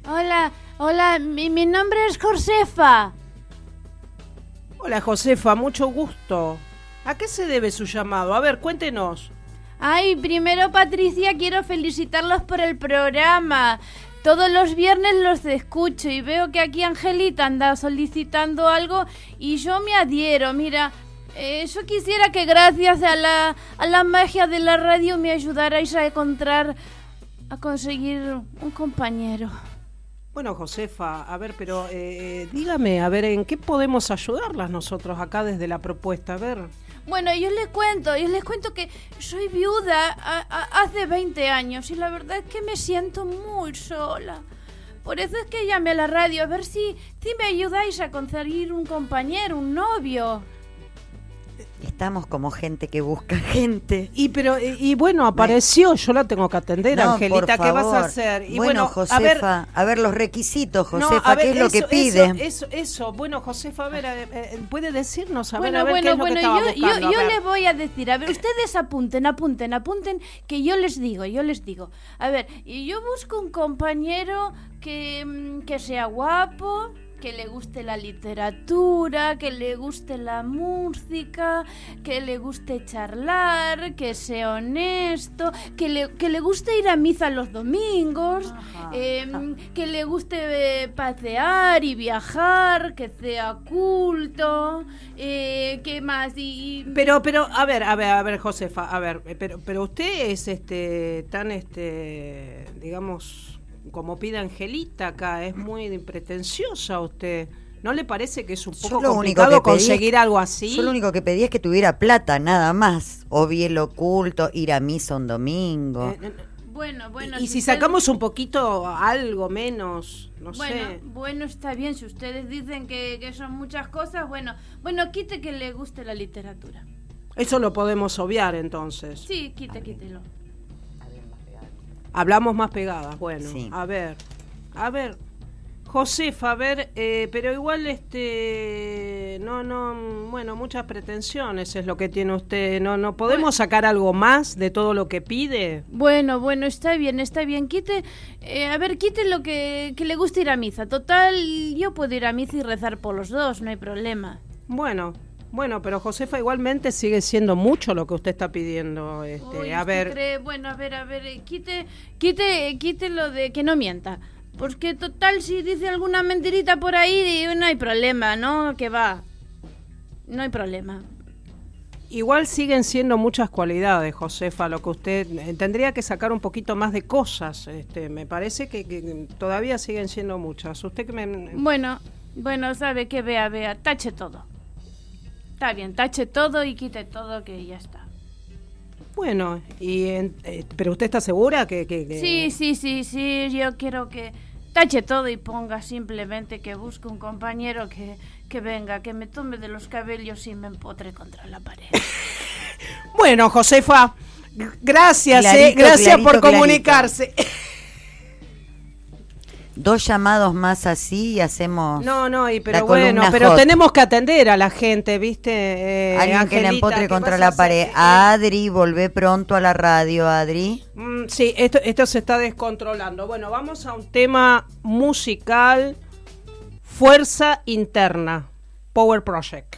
Hola, hola, mi, mi nombre es Josefa. Hola, Josefa, mucho gusto. ¿A qué se debe su llamado? A ver, cuéntenos. Ay, primero Patricia, quiero felicitarlos por el programa. Todos los viernes los escucho y veo que aquí Angelita anda solicitando algo y yo me adhiero. Mira, eh, yo quisiera que gracias a la, a la magia de la radio me ayudarais a encontrar, a conseguir un compañero. Bueno, Josefa, a ver, pero eh, dígame, a ver, ¿en qué podemos ayudarlas nosotros acá desde la propuesta? A ver. Bueno, yo les cuento, yo les cuento que soy viuda a- hace 20 años y la verdad es que me siento muy sola. Por eso es que llamé a la radio a ver si, si me ayudáis a conseguir un compañero, un novio. Estamos como gente que busca <laughs> gente. Y pero y, bueno, apareció, yo la tengo que atender, No, Angelita, ¿qué vas a hacer? Y bueno, a ver, Josefa, a ver, los requisitos, no, Josefa, ver, ¿qué es lo que pide? Eso, eso, eso. bueno, Josefa, a ver, eh, eh, puede decirnos, a ver, bueno, a ver bueno, qué es lo bueno, que estaba yo, yo, buscando, yo ver. les voy a decir, a ver, ustedes apunten, apunten, apunten, que yo les digo, yo les digo. A ver, y yo busco un compañero que, mm, que sea guapo, que le guste la literatura, que le guste la música, que le guste charlar, que sea honesto, que le, que le guste ir a misa los domingos, em, que le guste eh, pasear y viajar, que sea culto, eh, ¿qué más? Y, y- Pero, pero, a ver, a ver, a ver, Josefa, a ver, eh, pero, pero usted es este tan este, digamos, como pide Angelita acá, es muy pretenciosa usted. ¿No le parece que es un poco lo único complicado que pedí es- conseguir algo así? Yo lo único que pedí es que tuviera plata, nada más. O bien lo oculto, ir a misa un domingo. Eh, bueno, bueno. y si ustedes- sacamos un poquito algo menos, no bueno, sé. bueno, está bien, si ustedes dicen que, que son muchas cosas, bueno, bueno, quite que le guste la literatura. Eso lo podemos obviar entonces. Sí, quite, quítelo. Hablamos más pegadas, bueno. A ver, a ver, Josefa, a ver, eh, pero igual este, no, no, bueno, muchas pretensiones es lo que tiene usted. No, no podemos sacar algo más de todo lo que pide. Bueno, bueno, está bien, está bien. Quite, eh, a ver, quite lo que, que le guste ir a misa. Total, yo puedo ir a misa y rezar por los dos, no hay problema. Bueno, bueno, pero Josefa igualmente sigue siendo mucho lo que usted está pidiendo. Este, Uy, a ¿usted ver, cree? Bueno, a ver, a ver, eh, quite, quite, quite lo de que no mienta. Porque total, si dice alguna mentirita por ahí, no hay problema, ¿no? Que va. No hay problema. igual siguen siendo muchas cualidades, Josefa, lo que usted eh, tendría que sacar un poquito más de cosas. Este, me parece que, que todavía siguen siendo muchas. Usted que me, Bueno, bueno, sabe que vea, vea, tache todo. Está bien, tache todo y quite todo que ya está. Bueno, y en- eh, pero usted está segura que, que- que- Sí, sí, sí, sí, yo quiero que tache todo y ponga simplemente que busque un compañero que, que venga, que me tome de los cabellos y me empotre contra la pared. <laughs> Bueno, Josefa, gracias, eh, gracias clarito, por clarito. <laughs> Dos llamados más así y hacemos. No, no, y pero la bueno, pero hot. tenemos que atender a la gente, ¿viste? Eh, Alguien que le Angelita, empotre ¿qué contra la pared. Adri, volvé pronto a la radio, Adri. Mm, sí, esto, esto se está descontrolando. Bueno, vamos a un tema musical, Fuerza Interna, Power Project.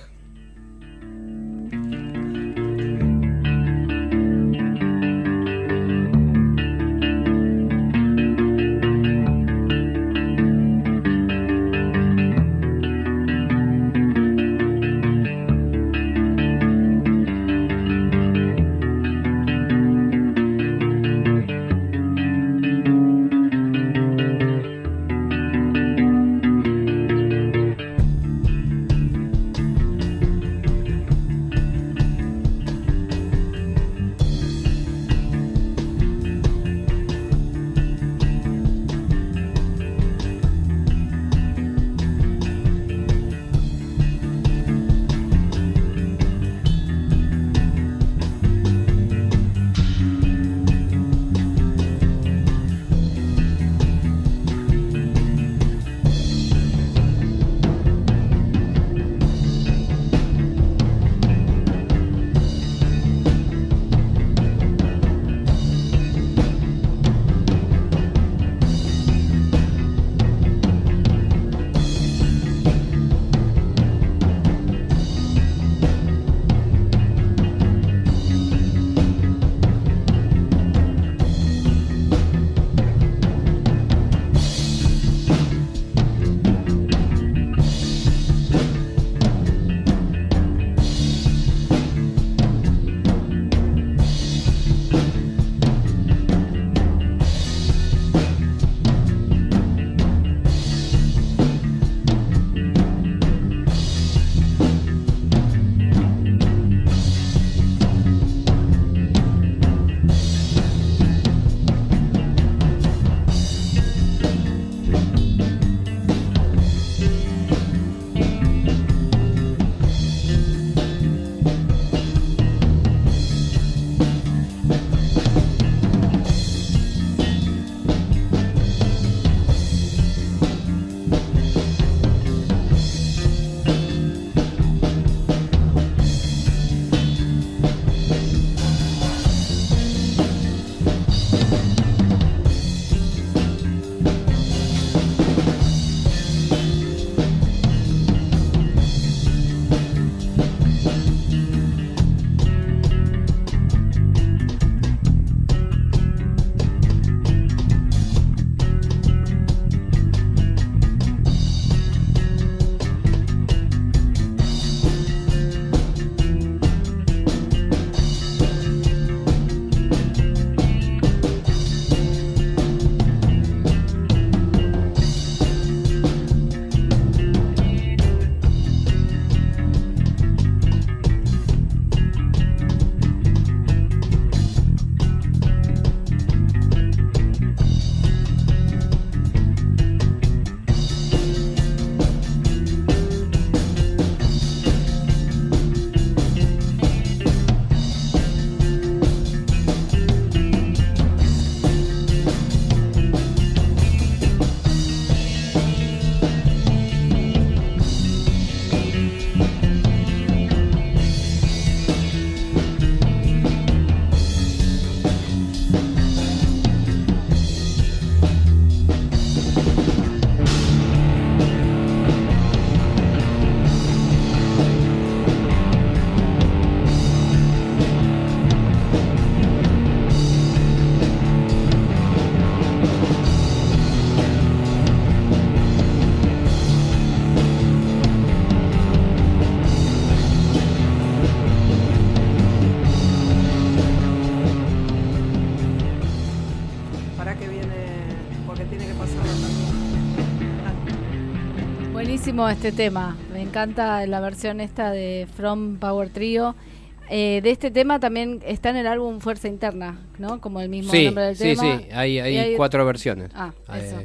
Este tema. Me encanta la versión esta de From Power Trio. Eh, de este tema también está en el álbum Fuerza Interna, ¿no? Como el mismo Sí, nombre del sí, tema. sí, hay, hay, hay- cuatro versiones. Ah, Eh, eso.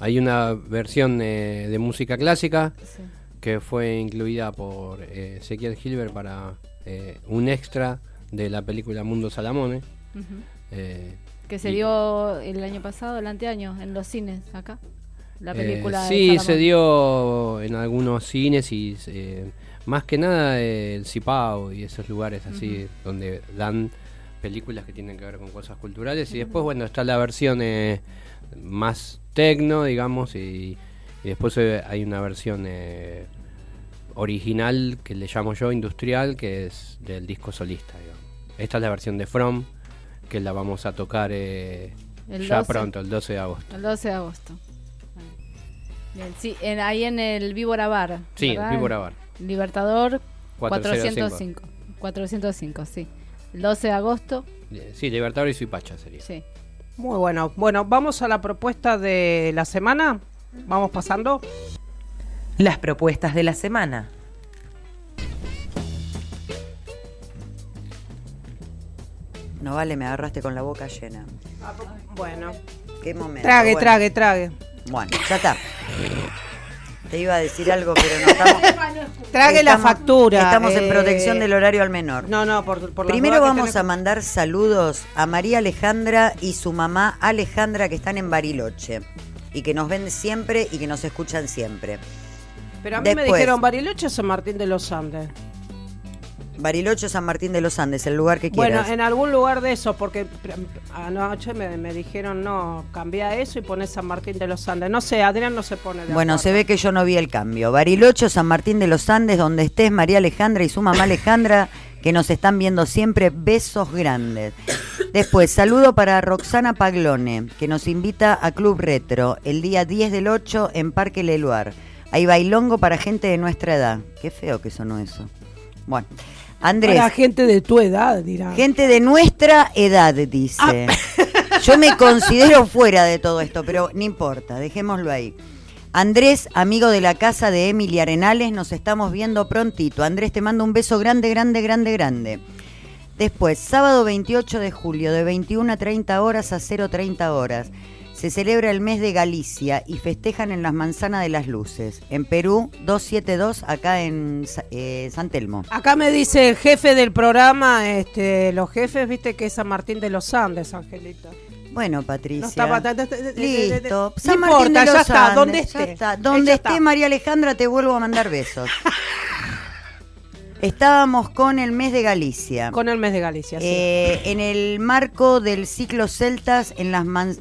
hay una versión eh, de música clásica Sí. que fue incluida por eh, Ezequiel Gilbert para eh, un extra de la película Mundo Salamone. Que se y- dio el año pasado, el anteaño, en los cines acá. La Eh, película de sí, se dio en algunos cines y eh, más que nada eh, el Cipao y esos lugares así donde dan películas que tienen que ver con cosas culturales y después bueno está la versión eh, más tecno digamos y, y después eh, hay una versión eh, original que le llamo yo industrial que es del disco solista digamos. esta es la versión de From que la vamos a tocar eh, ya 12. pronto el 12 de agosto El 12 de agosto. Bien, sí, en- ahí en el Víbora Bar. Sí, ¿verdad? Víbora Bar. Libertador 405. 405. 405, sí. El 12 de agosto, Eh, Sí, Libertador y Suipacha sería. sí. Muy bueno. Bueno, vamos a la propuesta de la semana. Vamos pasando. Las propuestas de la semana. No vale, me agarraste con la boca llena. Bueno. Qué momento. Trague, bueno. trague, trague. Bueno, ya está. Te iba a decir algo, pero no estamos. <laughs> Trague la estamos- factura. Estamos en eh, protección del horario al menor. No, no, por, por Primero vamos tenés- a mandar saludos a María Alejandra y su mamá Alejandra que están en Bariloche y que nos ven siempre y que nos escuchan siempre. Pero a mí me dijeron Bariloche o San Martín de los Andes. Bariloche, San Martín de los Andes, el lugar que Bueno, quieras. en algún lugar de eso, porque pr- anoche me, me dijeron, no, cambia eso y pones San Martín de los Andes. No sé, Adrián no se pone de Bueno, acuerdo. se ve que yo no vi el cambio. Bariloche, San Martín de los Andes, donde estés María Alejandra y su mamá Alejandra, que nos están viendo siempre. Besos grandes. Después, saludo para Roxana Paglone, que nos invita a Club Retro el día 10 del 8 en Parque Leluar. Hay bailongo para gente de nuestra edad. Qué feo que sonó eso. Bueno, Andrés. Para gente de tu edad, dirá. Gente de nuestra edad, dice. <laughs> Yo me considero fuera de todo esto, pero no importa, dejémoslo ahí. Andrés, amigo de la casa de Emily Arenales, nos estamos viendo prontito. Andrés, te mando un beso grande, grande, grande, grande. Después, sábado 28 de julio, de 21 a 30 horas a 0.30 horas, se celebra el mes de Galicia y festejan en las Manzanas de las Luces. En Perú, 272, acá en eh, San Telmo. Acá me dice el jefe del programa, este, los jefes, viste que es San Martín de los Andes, Angelita. Bueno, Patricia. No Listo. No San Martín importa, de ya los está, Andes, donde ya esté. está. Donde Ya esté está. María Alejandra, te vuelvo a mandar besos. Estábamos con el mes de Galicia. Con el mes de Galicia, sí. Eh, en el marco del ciclo Celtas en, las man-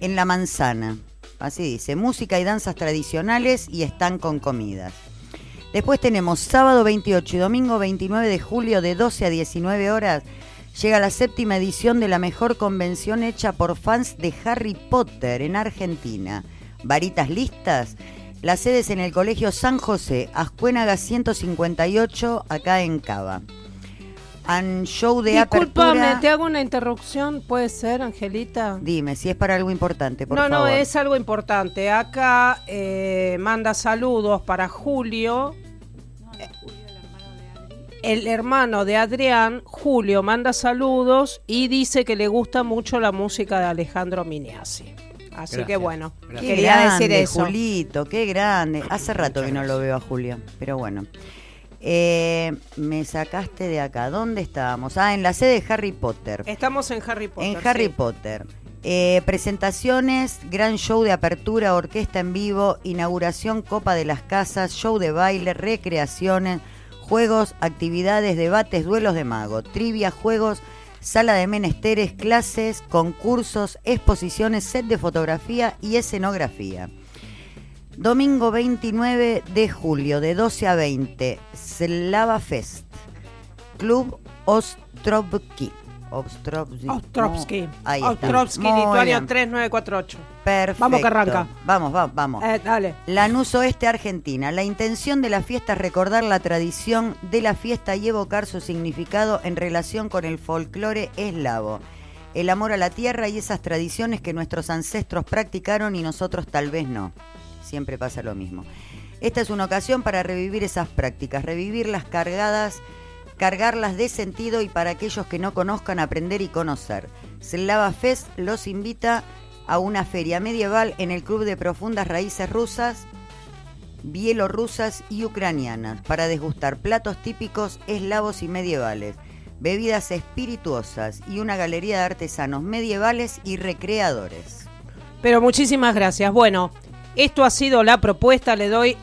en la manzana. Así dice, música y danzas tradicionales y están con comidas. Después tenemos sábado 28 y domingo 29 de julio de 12 a 19 horas. Llega la séptima edición de la mejor convención hecha por fans de Harry Potter en Argentina. ¿Varitas listas? Las sedes en el Colegio San José, Ascuénaga 158, acá en Cava. And show de Discúlpame, apertura. te hago una interrupción, ¿puede ser, Angelita? Dime, si es para algo importante, por no, favor. no, es algo importante. Acá eh, manda saludos para Julio. El hermano de Adrián, Julio, manda saludos y dice que le gusta mucho la música de Alejandro Miniasi. Así que bueno, Qué quería grande, decir eso. Julito, qué grande. Hace rato que no lo veo a Julio, pero bueno. Eh, me sacaste de acá. ¿Dónde estábamos? Ah, en la sede de Harry Potter. Estamos en Harry Potter. En Harry sí. Potter. Eh, presentaciones, gran show de apertura, orquesta en vivo, inauguración Copa de las Casas, show de baile, recreaciones, juegos, actividades, debates, duelos de mago, trivia, juegos, sala de menesteres, clases, concursos, exposiciones, set de fotografía y escenografía. Domingo 29 de julio, de 12 a 20, Slava Fest, Club Ostrovsky. Ostrovsky. Ostrovsky. Ahí está. Ostrovsky, Lituania bien. 3948. Perfecto. Vamos que arranca. Vamos, vamos, vamos. Eh, dale. Lanús Oeste, Argentina. La intención de la fiesta es recordar la tradición de la fiesta y evocar su significado en relación con el folclore eslavo. El amor a la tierra y esas tradiciones que nuestros ancestros practicaron y nosotros tal vez no. Siempre pasa lo mismo. Esta es una ocasión para revivir esas prácticas, revivirlas cargadas, cargarlas de sentido y para aquellos que no conozcan aprender y conocer. Slava Fest los invita a una feria medieval en el Club de Profundas Raíces Rusas, bielorrusas y ucranianas para degustar platos típicos eslavos y medievales, bebidas espirituosas y una galería de artesanos medievales y recreadores. Pero muchísimas gracias. Bueno, esto ha sido la propuesta. Le doy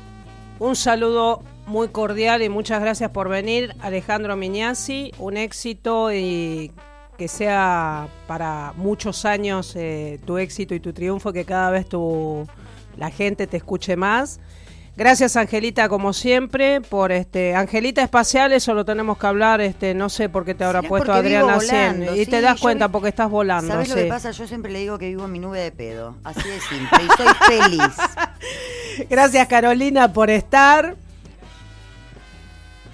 un saludo muy cordial y muchas gracias por venir, Alejandro Miñasi. Un éxito y que sea para muchos años eh, tu éxito y tu triunfo, que cada vez tu, la gente te escuche más. Gracias Angelita como siempre por este Angelita espacial eso lo tenemos que hablar este no sé por qué te habrá Sí, puesto Adriana volando, Cien y sí, te das cuenta vi- porque estás volando ¿Sabes lo sí. que pasa? Yo siempre le digo que vivo en mi nube de pedo. Así de simple. Y soy feliz. <laughs> Gracias Carolina por estar.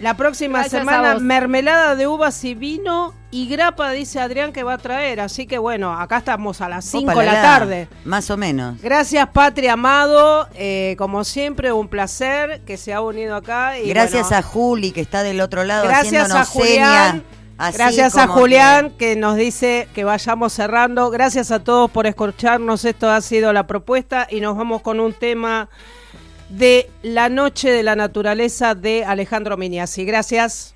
La próxima Gracias a semana mermelada de uvas y vino y grapa dice Adrián que va a traer, así que bueno, acá estamos a las 5 de la tarde. Más o menos. Gracias Patria Amado, eh, como siempre un placer que se ha unido acá. Y Gracias bueno, a Juli que está del otro lado Gracias a haciéndonos Julián. seña, así Gracias a Julián que... nos dice que vayamos cerrando. Gracias a todos por escucharnos. Esto ha sido la propuesta y nos vamos con un tema de La Noche de la Naturaleza de Alejandro Miniasi. Gracias.